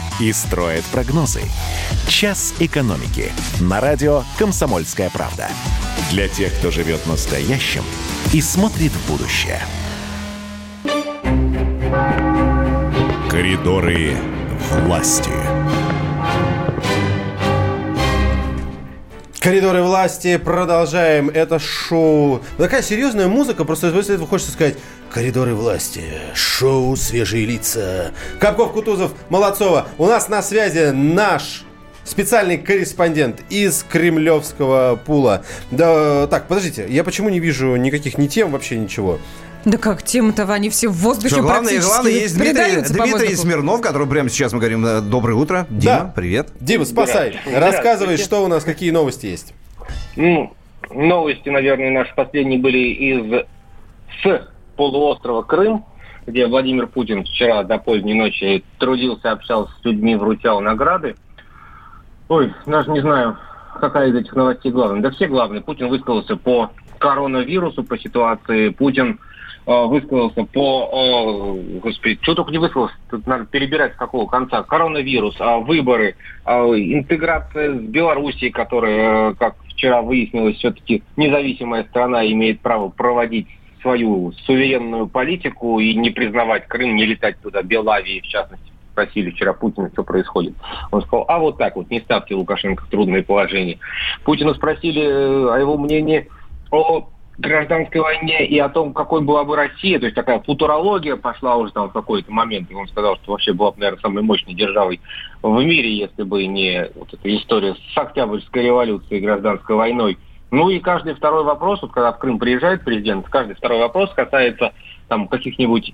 S6: и строят прогнозы. «Час экономики» на радио «Комсомольская правда». Для тех, кто живет настоящим и смотрит в будущее. Коридоры власти.
S1: Коридоры власти, продолжаем. Это шоу. Такая серьезная музыка, просто после этого хочется сказать Коридоры власти, шоу «Свежие лица». Капков, Кутузов, Молодцова. У нас на связи наш специальный корреспондент из кремлевского пула. Да, так, подождите, я почему не вижу никаких ни тем, вообще ничего?
S2: Да как, темы-то они все в воздухе
S3: Всё, главное,
S2: практически
S3: главное, есть Дмитрий, Дмитрий. Смирнов, который прямо сейчас мы говорим э, «Доброе утро». Дима,
S1: Да.
S3: привет.
S1: Дима, спасай.
S10: Здравствуйте.
S1: Рассказывай, что у нас, какие новости есть.
S10: Ну, новости, наверное, наши последние были из с полуострова Крым, где Владимир Путин вчера до поздней ночи трудился, общался с людьми, вручал награды. Ой, даже не знаю, какая из этих новостей главная. Да все главные. Путин высказался по коронавирусу, по ситуации. Путин э, высказался по... э, господи, что только не высказался. Тут надо перебирать с какого конца. Коронавирус, а выборы, а, интеграция с Белоруссией, которая, э, как вчера выяснилось, все-таки независимая страна имеет право проводить свою суверенную политику и не признавать Крым, не летать туда, Белавии в частности. Спросили вчера Путина, что происходит. Он сказал, а вот так вот, не ставьте Лукашенко в трудное положение. Путина спросили э, о его мнении о гражданской войне и о том, какой была бы Россия, то есть такая футурология пошла уже там в какой-то момент, и он сказал, что вообще была бы, наверное, самой мощной державой в мире, если бы не вот эта история с Октябрьской революцией и гражданской войной. Ну и каждый второй вопрос, вот когда в Крым приезжает президент, каждый второй вопрос касается там каких-нибудь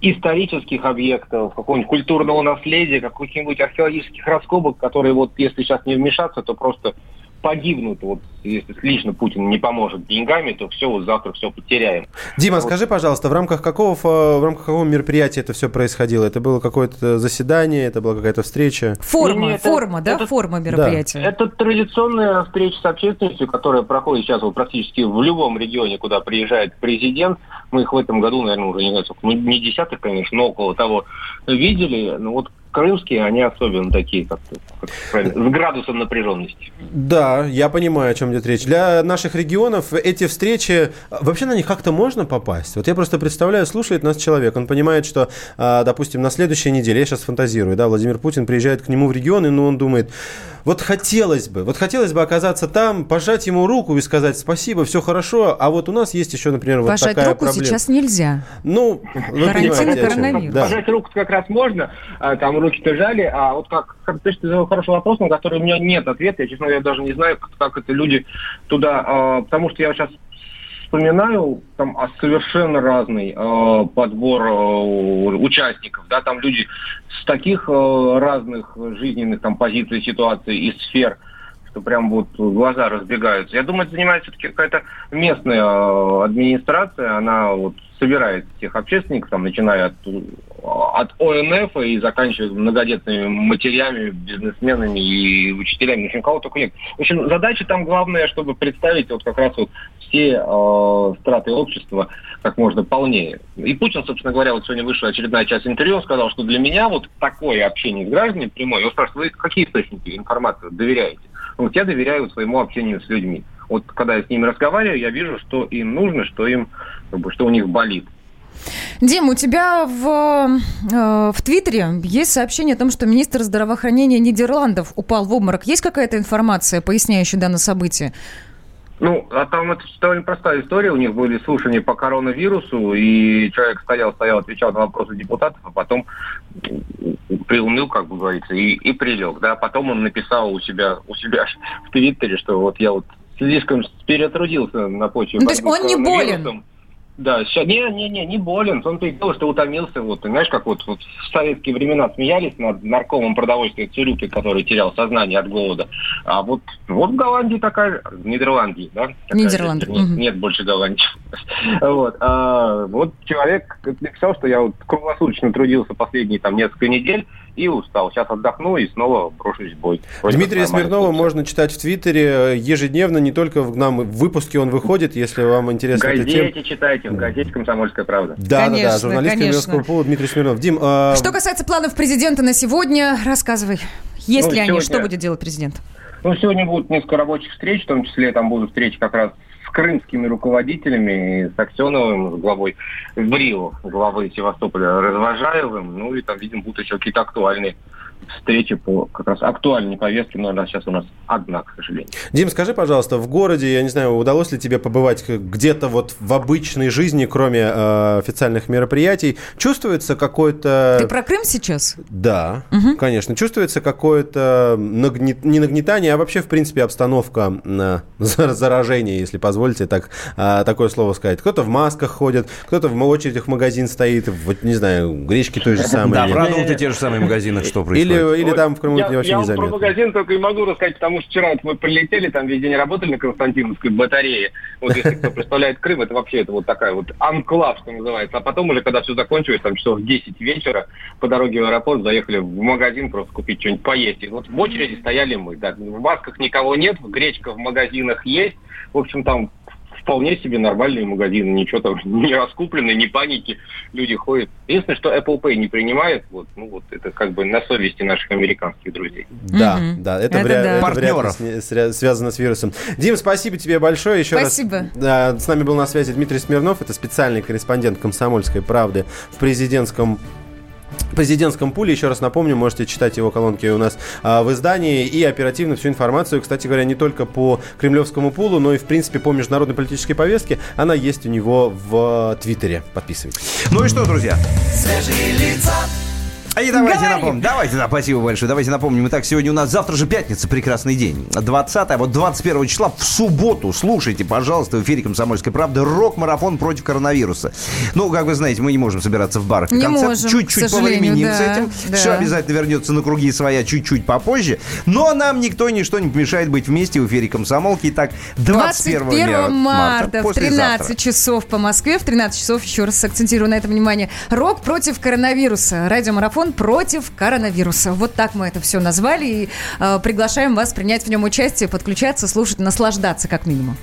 S10: исторических объектов, какого-нибудь культурного наследия, каких-нибудь археологических раскопок, которые вот если сейчас не вмешаться, то просто погибнут. Вот если лично Путин не поможет деньгами, то все, вот завтра все потеряем.
S1: Дима,
S10: Вот.
S1: скажи, пожалуйста, в рамках какого в рамках какого мероприятия это все происходило? Это было какое-то заседание, это была какая-то встреча?
S2: Форма,
S10: Не, это-
S2: форма, да,
S10: это-
S2: форма мероприятия.
S10: Это традиционная встреча с общественностью, которая проходит сейчас вот практически в любом регионе, куда приезжает президент. Мы их в этом году, наверное, уже не знаю, сколько, ну, не десятых, конечно, но около того видели. Ну вот крымские, они особенно такие, как-то, как правильно, с градусом напряженности.
S1: Да, я понимаю, о чем идет речь. Для наших регионов эти встречи, вообще на них как-то можно попасть? Вот я просто представляю, слушает нас человек, он понимает, что, а, допустим, на следующей неделе, я сейчас фантазирую, да, Владимир Путин приезжает к нему в регион, и ну, он думает, вот хотелось бы, вот хотелось бы оказаться там, пожать ему руку и сказать спасибо, все хорошо, а вот у нас есть еще, например, вот
S2: Пожать
S1: такая
S2: руку
S1: проблема.
S2: сейчас нельзя.
S1: Ну, вы
S2: Карантин
S1: понимаете,
S2: коронавирус.
S1: Да.
S10: Пожать руку как раз можно, а, там руки-то жали, а вот как, как ты задал хороший вопрос, на который у меня нет ответа, я, честно говоря, даже не знаю, как, как это люди туда, а, потому что я сейчас вспоминаю, там а, совершенно разный э, подбор э, участников, да, там люди с таких э, разных жизненных там позиций, ситуаций и сфер, что прям вот глаза разбегаются. Я думаю, это занимается все-таки какая-то местная э, администрация, она вот собирает всех общественников, там, начиная от, от ОНФ и заканчивая многодетными матерями, бизнесменами и учителями. В общем, кого только нет. В общем, задача там главная, чтобы представить вот как раз вот все э, страты общества как можно полнее. И Путин, собственно говоря, вот сегодня вышла очередная часть интервью, он сказал, что для меня вот такое общение с гражданами прямое, он спрашивает, вы какие источники информации доверяете? Ну, Вот я доверяю своему общению с людьми. Вот когда я с ними разговариваю, я вижу, что им нужно, что им, как бы, что у них болит.
S2: Дим, у тебя в, э, в Твиттере есть сообщение о том, что министр здравоохранения Нидерландов упал в обморок. Есть какая-то информация, поясняющая данное событие?
S10: Ну, а там это довольно простая история. У них были слушания по коронавирусу, и человек стоял, стоял, отвечал на вопросы депутатов, а потом приуныл, как бы говорится, и, и прилег. Да? Потом он написал у себя, у себя в Твиттере, что вот я вот слишком перетрудился на почве.
S2: Ну, то есть он не болен?
S10: Да, сейчас, не, не, не, не болен. Он то и дело, что утомился. Вот, знаешь, как вот, вот в советские времена смеялись над наркомом продовольствия Цюрюпи, который терял сознание от голода. А вот, вот в Голландии такая в Нидерландии, да? такая
S2: Нидерланды,
S10: Нет,
S2: мгм.
S10: нет больше Голландии. Вот, а, вот человек написал, что я вот круглосуточно трудился последние там несколько недель и устал. Сейчас отдохну и снова брошусь в бой. Вроде
S1: Дмитрия Смирнова
S10: получится.
S1: можно читать в Твиттере э, ежедневно, не только в нам в выпуске он выходит, если вам
S10: В
S1: эта тема.
S10: газете читайте, в газете «Комсомольская правда».
S1: Да, да,
S2: Конечно,
S1: да, журналист
S2: конечно.
S1: Кремлевского пола Дмитрий Смирнов. Дим, а,
S2: Что касается планов президента на сегодня, рассказывай. Есть
S10: Ну,
S2: ли они?
S10: сегодня-
S2: Что будет делать президент?
S10: Ну, сегодня будут несколько рабочих встреч, в том числе там будут встречи как раз с крымскими руководителями, с Аксеновым, с главой в Рио, главой Севастополя Развожаевым, ну и там, видимо, будут еще какие-то актуальные встречи по как раз актуальной повестке, но она сейчас у нас одна, к сожалению.
S1: Дим, скажи, пожалуйста, в городе, я не знаю, удалось ли тебе побывать где-то вот в обычной жизни, кроме э, официальных мероприятий, чувствуется какой-то...
S2: Ты про Крым сейчас?
S1: Да, конечно. Чувствуется какое-то нагне- не нагнетание, а вообще, в принципе, обстановка на за- заражения, если позволите так, а, такое слово сказать. Кто-то в масках ходит, кто-то в очередях в магазин стоит, вот, не знаю, гречки той же самой.
S3: Да, продукты те же самые в магазинах, что происходит.
S1: Или, или там в Крыму
S10: я,
S1: это вообще
S10: я
S1: не
S10: вот про
S1: заметно.
S10: магазин только и могу рассказать, потому что вчера вот мы прилетели, там весь день работали на Константиновской батарее. Вот если кто представляет Крым, это вообще это вот такая вот анклав, что называется. А потом уже, когда все закончилось, там часов в 10 вечера, по дороге в аэропорт заехали в магазин просто купить что-нибудь поесть. И вот в очереди стояли мы. Да. В масках никого нет, гречка в магазинах есть. В общем, там вполне себе нормальные магазины, ничего там не раскуплено, ни паники, люди ходят. Единственное, что Apple Pay не принимает, вот, ну вот это как бы на совести наших американских друзей.
S1: Да,
S2: Мгм.
S1: да, это,
S2: Это
S1: вряд,
S2: да.
S1: это вряд ли
S3: Партнеров.
S1: не- сря- связано с вирусом. Дим, спасибо тебе большое еще
S2: Спасибо.
S1: раз. Да, с нами был на связи Дмитрий Смирнов, это специальный корреспондент «Комсомольской правды» в президентском президентском пуле. Еще раз напомню, можете читать его колонки у нас а, в издании и оперативно всю информацию, кстати говоря, не только по кремлевскому пулу, но и, в принципе, по международной политической повестке. Она есть у него в Твиттере. Подписывайтесь.
S3: Ну и что, друзья?
S9: Свежие лица.
S3: А и давайте
S2: Говори.
S3: напомним, давайте, да, спасибо большое, давайте напомним. Итак, сегодня у нас завтра же пятница, прекрасный день. 20 вот 21 числа в субботу, слушайте, пожалуйста, в эфире «Комсомольской правды» рок-марафон против коронавируса. Ну, как вы знаете, мы не можем собираться в барах.
S2: Не
S3: концертах.
S2: можем,
S3: Чуть-чуть повременим
S2: да,
S3: с этим.
S2: да.
S3: Все обязательно вернется на круги своя чуть-чуть попозже. Но нам никто ничто не помешает быть вместе в эфире «Комсомолки». Итак, 21,
S2: 21 марта в
S3: послезавтра.
S2: 13 часов по Москве, в 13 часов, еще раз акцентирую на этом внимание, рок против коронавируса, радиомарафон против коронавируса. Вот так мы это все назвали и э, приглашаем вас принять в нем участие, подключаться, слушать, наслаждаться как минимум.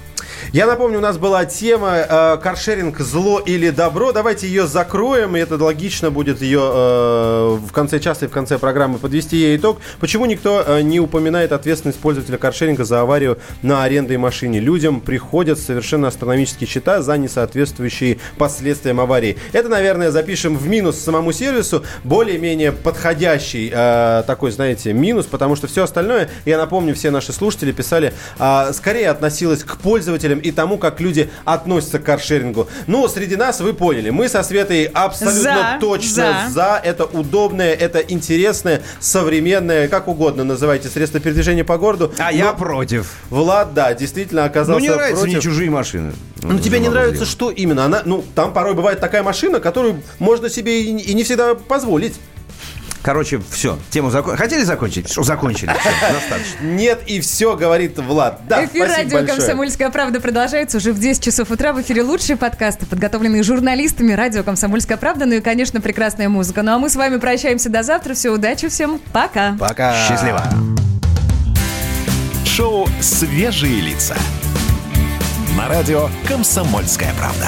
S1: Я напомню, у нас была тема э, каршеринг зло или добро. Давайте ее закроем, и это логично будет ее э, в конце часа и в конце программы подвести ей итог. Почему никто э, не упоминает ответственность пользователя каршеринга за аварию на арендной машине? Людям приходят совершенно астрономические счета за несоответствующие последствиям аварии. Это, наверное, запишем в минус самому сервису, более-менее подходящий э, такой, знаете, минус, потому что все остальное, я напомню, все наши слушатели писали, э, скорее относилось к пользователям пользователям и тому, как люди относятся к каршерингу. Ну, среди нас вы поняли, мы со Светой абсолютно
S2: За,
S1: точно
S2: за.
S1: за. Это удобное, это интересное, современное, как угодно называйте, средство передвижения по городу.
S3: А я
S1: Но
S3: против.
S1: Влад, да, действительно
S3: Ну,
S1: оказался
S3: не нравятся
S1: против.
S3: мне чужие машины.
S1: Ну, тебе не нравится что именно? Она, ну, там порой бывает такая машина, которую можно себе и, и не всегда позволить.
S3: Короче, все, тему закончили. Хотели закончить? Что, закончили. Всё, достаточно.
S1: Нет, и все, говорит Влад. Да,
S2: Эфир радио
S1: большое.
S2: «Комсомольская правда» продолжается уже в 10 часов утра. В эфире лучшие подкасты, подготовленные журналистами радио «Комсомольская правда». Ну и, конечно, прекрасная музыка. Ну а мы с вами прощаемся до завтра. Всего удачи всем. Пока.
S1: Пока.
S3: Счастливо.
S6: Шоу «Свежие лица». На радио «Комсомольская правда».